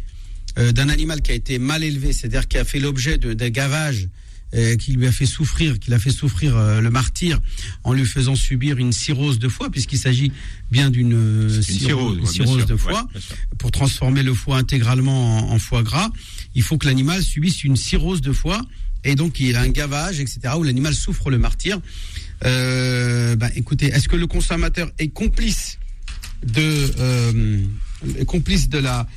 euh, d'un animal qui a été mal élevé, c'est-à-dire qui a fait l'objet de- d'un gavage, euh, qui lui a fait souffrir, qui l'a fait souffrir le martyr en lui faisant subir une cirrhose de foie, puisqu'il s'agit bien d'une cirrhose, cirrhose, ouais, bien cirrhose sûr. de foie. pour transformer le foie intégralement en, en foie gras, il faut que l'animal subisse une cirrhose de foie et donc il y a un gavage, etc., où l'animal souffre le martyr. Euh, bah, écoutez, est-ce que le consommateur est complice de euh, complice de la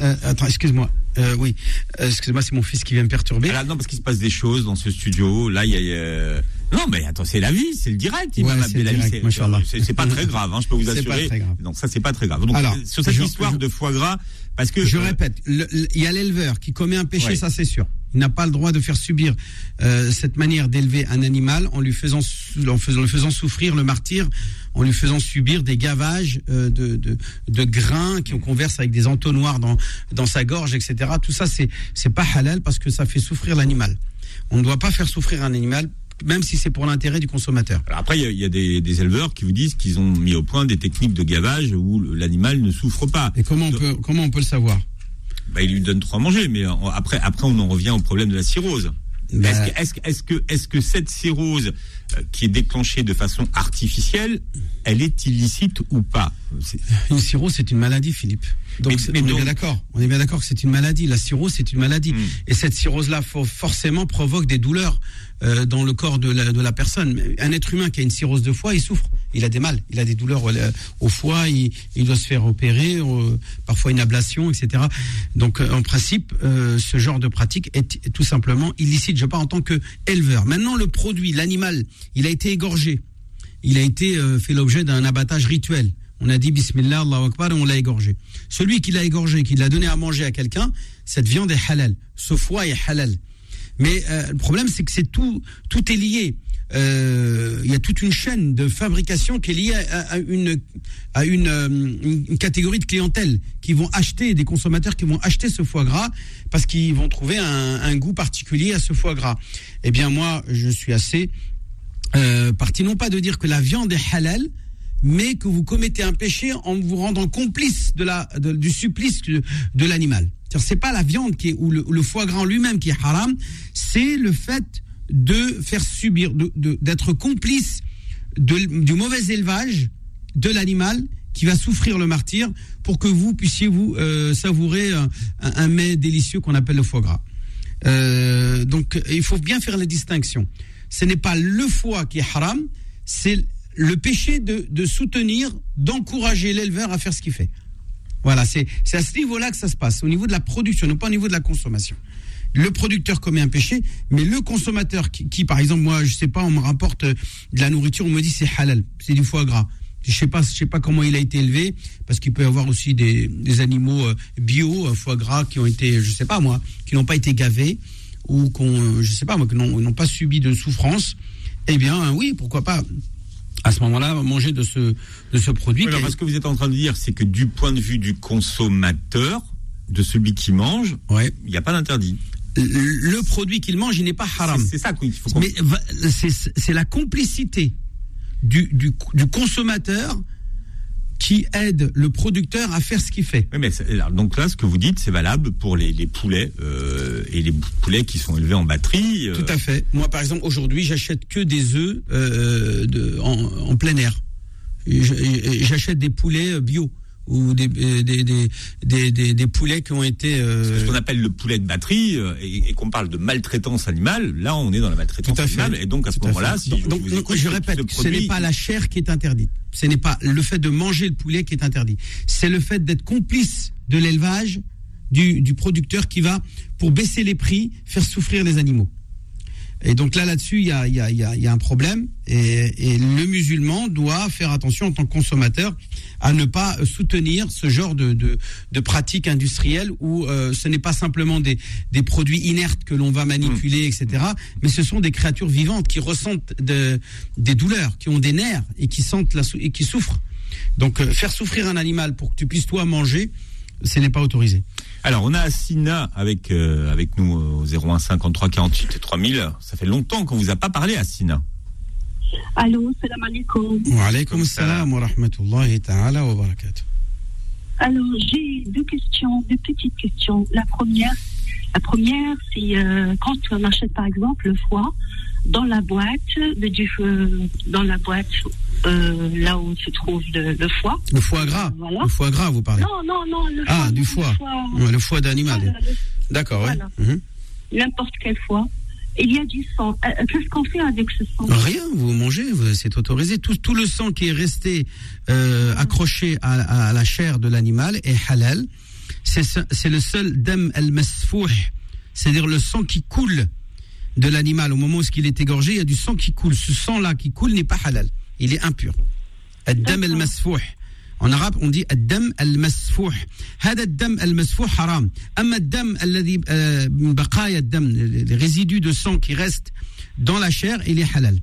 euh, attends, excuse-moi. Euh, oui, excuse-moi, c'est mon fils qui vient me perturber. Alors, non, parce qu'il se passe des choses dans ce studio. Là, il y a. euh, Non, mais attends, c'est la vie, c'est le direct. Ouais, Imam c'est le Abdelali, direct, c'est- pas très grave, hein, je peux vous assurer. très grave. Non, ça c'est pas très grave. Donc, Alors, euh, sur cette je- histoire je- de foie gras, parce que Je euh, répète, il y a l'éleveur qui commet un péché, Ouais. ça c'est sûr. Il n'a pas le droit de faire subir euh, cette manière d'élever un animal en lui faisant, en faisant, le faisant souffrir le martyr, en lui faisant subir des gavages euh, de, de, de grains qui on converse avec des entonnoirs dans, dans sa gorge, etc. Tout ça, c'est c'est pas halal parce que ça fait souffrir l'animal. On ne doit pas faire souffrir un animal, même si c'est pour l'intérêt du consommateur. Alors après, il y a, il y a des, des éleveurs qui vous disent qu'ils ont mis au point des techniques de gavage où l'animal ne souffre pas. Et comment on peut, comment on peut le savoir? Bah, ils lui donnent trop à manger, mais après, après, on en revient au problème de la cirrhose. Bah- Est-ce que, est-ce, que- est-ce que, est-ce que cette cirrhose euh, qui est déclenchée de façon artificielle, elle est illicite ou pas? Une cirrhose, c'est une maladie, Philippe. Donc, Mais- c'est- mais on donc- est bien d'accord. On est bien d'accord que c'est une maladie. La cirrhose, c'est une maladie. Hmm. Et cette cirrhose-là, for- forcément, provoque des douleurs euh, dans le corps de la, de la personne. Un être humain qui a une cirrhose de foie, il souffre. Il a des mal. Il a des douleurs au, au foie. Il, il doit se faire opérer, euh, parfois une ablation, etc. Donc, euh, en principe, euh, ce genre de pratique est, est tout simplement illicite. Je parle en tant que éleveur. Maintenant, le produit, l'animal, il a été égorgé il a été euh, fait l'objet d'un abattage rituel. On a dit Bismillah, Allahu Akbar, et on l'a égorgé. Celui qui l'a égorgé, qui l'a donné à manger à quelqu'un, cette viande est halal. Ce foie est halal. Mais euh, le problème, c'est que c'est tout, tout est lié. Euh, Il y a toute une chaîne de fabrication qui est liée à, une, à euh, une- catégorie de clientèle qui vont acheter, des consommateurs qui vont acheter ce foie gras parce qu'ils vont trouver un, goût particulier à ce foie gras. Eh bien, moi, je suis assez parti non pas de dire que la viande est halal, mais que vous commettez un péché en vous rendant complice de la, du supplice de, de l'animal. C'est pas la viande qui est, ou le, foie gras lui-même qui est haram, c'est le fait de faire subir, d'être complice du mauvais élevage de l'animal qui va souffrir le martyr pour que vous puissiez vous euh, savourer un, un- un mets délicieux qu'on appelle le foie gras. Euh, donc il faut bien faire la distinction. Ce n'est pas le foie qui est haram, c'est le péché de, soutenir, d'encourager l'éleveur à faire ce qu'il fait. Voilà, c'est à ce niveau-là que ça se passe, au niveau de la production, non pas au niveau de la consommation. Le producteur commet un péché, mais le consommateur qui, par exemple, moi, je sais pas, on me rapporte euh, de la nourriture, on me dit c'est halal, c'est du foie gras. Je sais sais pas comment il a été élevé, parce qu'il peut y avoir aussi des, des animaux euh, bio, euh, foie gras, qui ont été, je sais pas moi, qui n'ont pas été gavés ou qu'on, je sais pas moi, qui n'ont pas subi de souffrance. Eh bien, oui, pourquoi pas à ce moment-là manger de ce de ce produit. Oui, alors, est- ce que vous êtes en train de dire, c'est que du point de vue du consommateur, de celui qui mange, Ouais. il n'y a pas d'interdit. Le, le produit qu'il mange, il n'est pas haram. C'est ça qu'il faut qu'on- Mais c'est c'est la complicité du, du, du consommateur qui aide le producteur à faire ce qu'il fait. Oui, mais donc là, ce que vous dites, c'est valable pour les, les poulets euh, et les poulets qui sont élevés en batterie. euh, Tout à fait. Moi, par exemple, aujourd'hui, j'achète que des œufs euh, de, en, en plein air. J'achète des poulets bio ou des, des, des, des, des- poulets qui ont été... euh, Ce qu'on appelle le poulet de batterie euh, et, et qu'on parle de maltraitance animale, là on est dans la maltraitance Tout à fait. animale et donc à ce moment-là, si donc, je, donc, vous écoute, je ce répète, ce produit- n'est pas la chair qui est interdite. Ce n'est pas le fait de manger le poulet qui est interdit. C'est le fait d'être complice de l'élevage du, du producteur qui va, pour baisser les prix, faire souffrir les animaux. Et donc là, là-dessus, il y a, y, a, y, a, y a un problème. Et, et le musulman doit faire attention en tant que consommateur à ne pas soutenir ce genre de, de, de pratiques industrielles où euh, ce n'est pas simplement des, des produits inertes que l'on va manipuler, etc. Mais ce sont des créatures vivantes qui ressentent de, des douleurs, qui ont des nerfs et qui sentent la, et qui souffrent. Donc euh, faire souffrir un animal pour que tu puisses toi manger, ce n'est pas autorisé. Alors on a Assina avec euh, avec nous au 01 53 48 et 3000. Ça fait longtemps qu'on vous a pas parlé Assina. Allô, salam alaikum. Wa alaykum assalam wa rahmatullahi ta'ala wa barakatuh. Alors, j'ai deux questions, deux petites questions. La première, la première, c'est euh, quand on achète par exemple le foie dans la boîte, de, du, euh, dans la boîte euh, là où se trouve le, le foie. Le foie gras. Voilà. Le foie gras, vous parlez. Non, non, non, le Ah, foie. du foie. Le foie Ouais, Le foie d'animal. D'accord. Voilà. Mhm. N'importe quel foie. Il y a du sang. Euh, Qu'est-ce qu'on fait avec ce sang? Rien, vous mangez, c'est autorisé. Tout, tout le sang qui est resté euh, accroché à, à la chair de l'animal est halal. C'est ce- c'est le seul dam al-masfouh, c'est-à-dire le sang qui coule de l'animal au moment où il est égorgé, il y a du sang qui coule. Ce sang-là qui coule n'est pas halal, il est impur. En arabe, on dit ad-dam al-masfouh. Hada ad-dam al-masfouh haram. Amma euh, les résidus de sang qui restent dans la chair, il est halal.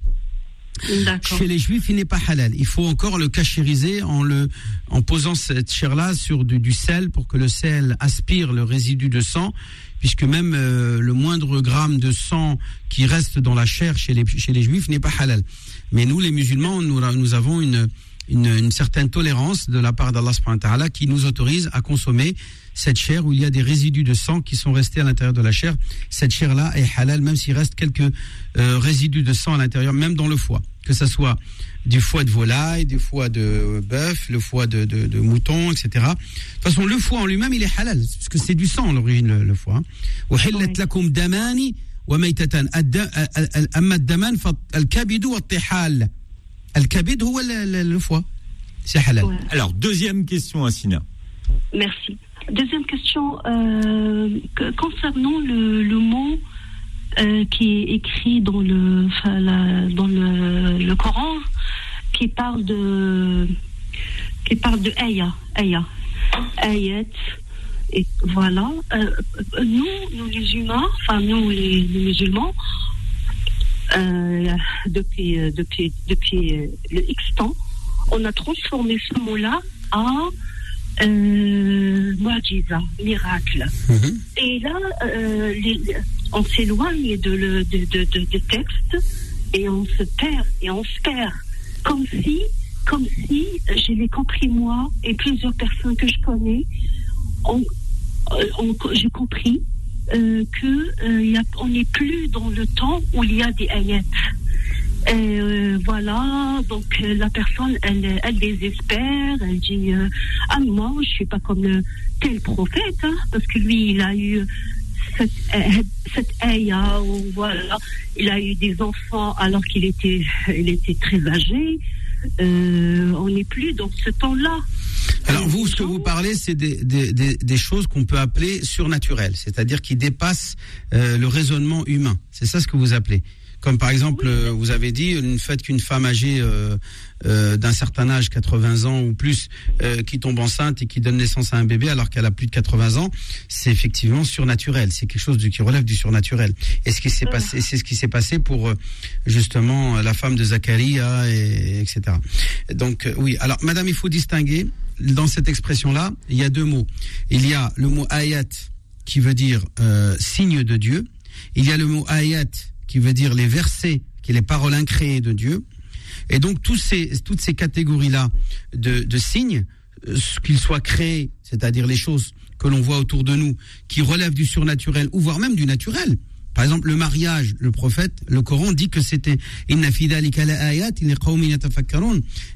Chez les juifs, il n'est pas halal. Il faut encore le cachériser en, posant cette chair-là sur du, sel pour que le sel aspire le résidu de sang puisque même euh, le moindre gramme de sang qui reste dans la chair chez les, juifs n'est pas halal. Mais nous, les musulmans, nous avons une, une, certaine tolérance de la part d'Allah qui nous autorise à consommer cette chair où il y a des résidus de sang qui sont restés à l'intérieur de la chair. Cette chair-là est halal, même s'il reste quelques euh, résidus de sang à l'intérieur, même dans le foie. Que ce soit du foie de volaille, du foie de bœuf, le foie de, mouton, etc. De toute façon, le foie en lui-même, il est halal, parce que c'est du sang à l'origine, le, le foie. Hein. Al-Kabid ou le foie. C'est halal. Alors, deuxième question, Assina. Merci. Deuxième question, euh, concernant le, mot euh, qui est écrit dans le, dans le, Coran, qui parle de qui parle de ayah, ayat, et voilà. Euh, nous, nous les humains, enfin nous les musulmans, depuis, euh, depuis, depuis euh, le X temps, on a transformé ce mot-là en euh, mu'jiza, miracle. Mhm. Et là, euh, les- on s'éloigne de, le, de, de, de, de texte et on se perd, et on se perd. Comme si, comme si, euh, je l'ai compris moi et plusieurs personnes que je connais, on, euh, on- j'ai compris euh, que euh, n'est plus dans le temps où il y a des ayats. Euh, voilà, donc euh, la personne, elle, désespère, elle dit Ah, moi, je suis pas comme tel prophète, hein, parce que lui, il a eu cette, cette ayah, ou voilà, il a eu des enfants alors qu'il était, il était très âgé. Euh, on n'est plus dans ce temps-là. Alors vous, ce que vous parlez, c'est des, des, des, des choses qu'on peut appeler surnaturelles, c'est-à-dire qui dépassent euh, le raisonnement humain. C'est ça ce que vous appelez. Comme par exemple, euh, vous avez dit, le fait qu'une femme âgée euh, euh, d'un certain âge, 80 ans ou plus, euh, qui tombe enceinte et qui donne naissance à un bébé alors qu'elle a plus de 80 ans, c'est effectivement surnaturel. C'est quelque chose de, qui relève du surnaturel. Et ce qui s'est passé, c'est ce qui s'est passé pour justement la femme de Zacharia, et, etc. Donc oui. Alors, Madame, il faut distinguer dans cette expression-là, il y a deux mots. Il y a le mot ayat qui veut dire euh, signe de Dieu. Il y a le mot ayat qui veut dire les versets, qui est les paroles incréées de Dieu. Et donc ces, toutes ces catégories-là de, de signes, euh, qu'ils soient créés, c'est-à-dire les choses que l'on voit autour de nous, qui relèvent du surnaturel ou voire même du naturel. Par exemple, le mariage, le prophète, le Coran dit que c'était Inna ayat.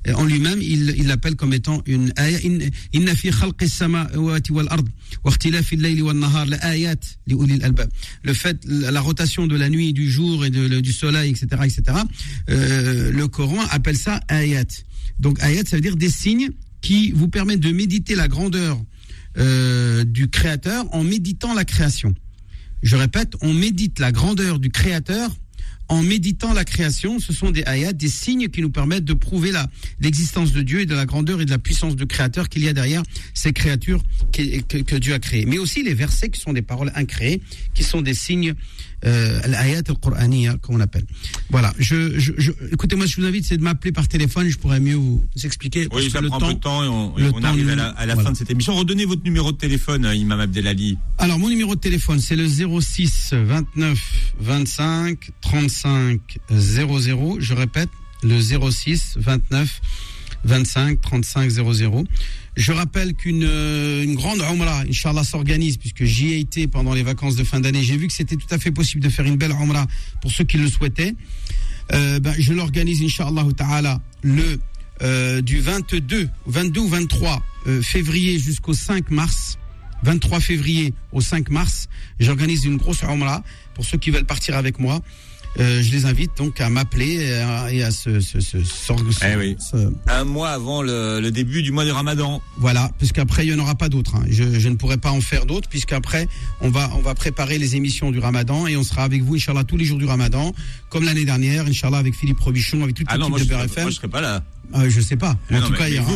Euh, En lui-même, il l'appelle comme étant une ayat. In- Inna fi wal ard ayat. Le fait, la rotation de la nuit, du jour et du soleil, etc., etc. euh, le Coran appelle ça ayat. Donc ayat, ça veut dire des signes qui vous permettent de méditer la grandeur euh, du Créateur en méditant la création. Je répète, on médite la grandeur du Créateur en méditant la création. Ce sont des ayats, des signes qui nous permettent de prouver l'existence de Dieu et de la grandeur et de la puissance du Créateur qu'il y a derrière ces créatures que, que Dieu a créées. Mais aussi les versets qui sont des paroles incréées, qui sont des signes euh, l'ayat al-Qur'aniyya, comme on appelle. Voilà. Je, je, je- écoutez-moi, je vous invite, c'est de m'appeler par téléphone. Je pourrais mieux vous expliquer. Oui, ça prend un peu de temps et on, et on arrive à la, à la voilà. fin de cette émission. Redonnez votre numéro de téléphone, euh, Imam Abdelali. Alors, mon numéro de téléphone, c'est le 06 29 25 35 00. Je répète, le 06 29 25 35 00. Je rappelle qu'une euh, une grande Umrah, Inch'Allah, s'organise, puisque j'y ai été pendant les vacances de fin d'année. J'ai vu que c'était tout à fait possible de faire une belle Umrah pour ceux qui le souhaitaient. Euh, ben, je l'organise, Inch'Allah ta'ala, le euh, du 22, 22 ou 23 euh, février jusqu'au 5 mars. 23 février au 5 mars, j'organise une grosse Umrah pour ceux qui veulent partir avec moi. Euh, je les invite donc à m'appeler et à, et à se, se, se, se- Eh oui. se- Un mois avant le, le début du mois de Ramadan. voilà, puisqu'après il n'y en aura pas d'autres. hein. Je, je ne pourrai pas en faire d'autres, puisqu'après on va on va préparer les émissions du Ramadan et on sera avec vous, Inch'Allah, tous les jours du Ramadan, comme l'année dernière, Inch'Allah, avec Philippe Robichon, avec toute Ah l'équipe moi de je, Beurre serai, FM. moi, je serai pas là. Euh, je sais pas. Mais en non, tout mais- cas, il y aura,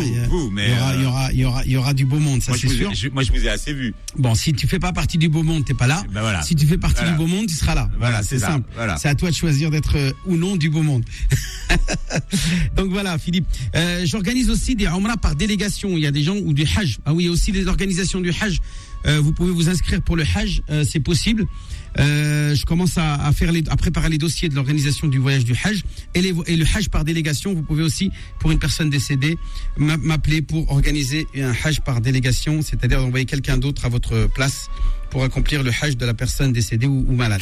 il y aura, il y aura, du beau monde, ça c'est sûr. ai, je- moi, je vous ai assez vu. Bon, si tu fais pas partie du beau monde, t'es pas là. Ben voilà. Si tu fais partie Voilà. du beau monde, tu seras là. Voilà, c'est simple. C'est à toi de choisir d'être euh, ou non du beau monde. Donc voilà, Philippe. Euh, J'organise aussi des Umrah par délégation. Il y a des gens ou du Hajj. Ah oui, il y a aussi des organisations du Hajj. Euh, vous pouvez vous inscrire pour le Hajj, euh, c'est possible. Euh, je commence à, à faire les, à préparer les dossiers de l'organisation du voyage du Hajj et, les, et le Hajj par délégation. Vous pouvez aussi, pour une personne décédée, m'a- m'appeler pour organiser un Hajj par délégation, c'est-à-dire d'envoyer quelqu'un d'autre à votre place pour accomplir le Hajj de la personne décédée ou, ou malade.